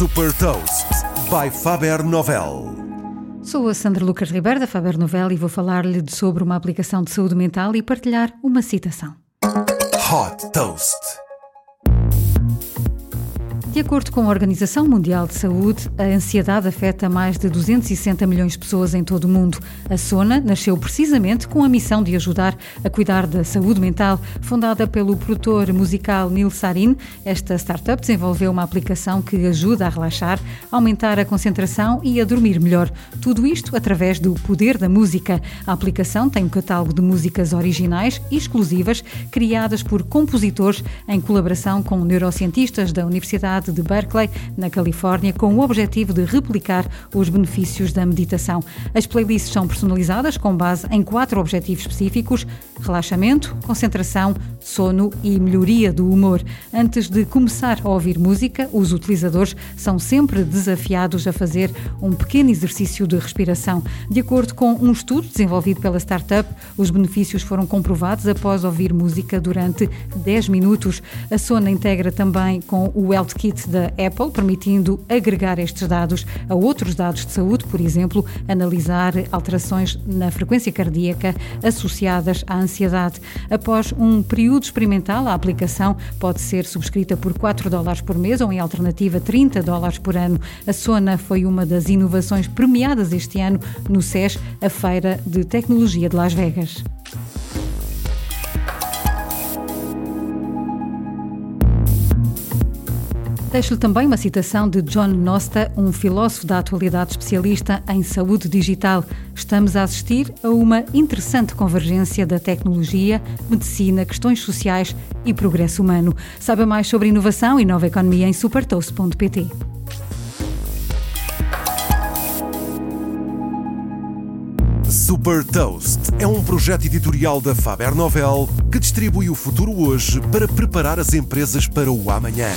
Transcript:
Super Toast by Faber Novel. Sou a Sandra Lucas Ribeiro da Faber Novel e vou falar-lhe sobre uma aplicação de saúde mental e partilhar uma citação. Hot Toast. De acordo com a Organização Mundial de Saúde, a ansiedade afeta mais de 260 milhões de pessoas em todo o mundo. A Sona nasceu precisamente com a missão de ajudar a cuidar da saúde mental. Fundada pelo produtor musical Neil Sarin, esta startup desenvolveu uma aplicação que ajuda a relaxar, aumentar a concentração e a dormir melhor. Tudo isto através do poder da música. A aplicação tem um catálogo de músicas originais e exclusivas, criadas por compositores em colaboração com neurocientistas da Universidade Universidade de Berkeley, na Califórnia, com o objetivo de replicar os benefícios da meditação. As playlists são personalizadas com base em quatro objetivos específicos: relaxamento, concentração, sono e melhoria do humor. Antes de começar a ouvir música, os utilizadores são sempre desafiados a fazer um pequeno exercício de respiração. De acordo com um estudo desenvolvido pela startup, os benefícios foram comprovados após ouvir música durante 10 minutos. A Sona integra também com o Health Kit Kit da Apple, permitindo agregar estes dados a outros dados de saúde, por exemplo, analisar alterações na frequência cardíaca associadas à ansiedade. Após um período experimental, a aplicação pode ser subscrita por 4 dólares por mês ou, em alternativa, 30 dólares por ano. A Sona foi uma das inovações premiadas este ano no SES, a Feira de Tecnologia de Las Vegas. Deixo-lhe também uma citação de John Nosta, um filósofo da atualidade especialista em saúde digital. Estamos a assistir a uma interessante convergência da tecnologia, medicina, questões sociais e progresso humano. Saiba mais sobre inovação e nova economia em supertoast.pt. Super Toast é um projeto editorial da Faber Novel que distribui o futuro hoje para preparar as empresas para o amanhã.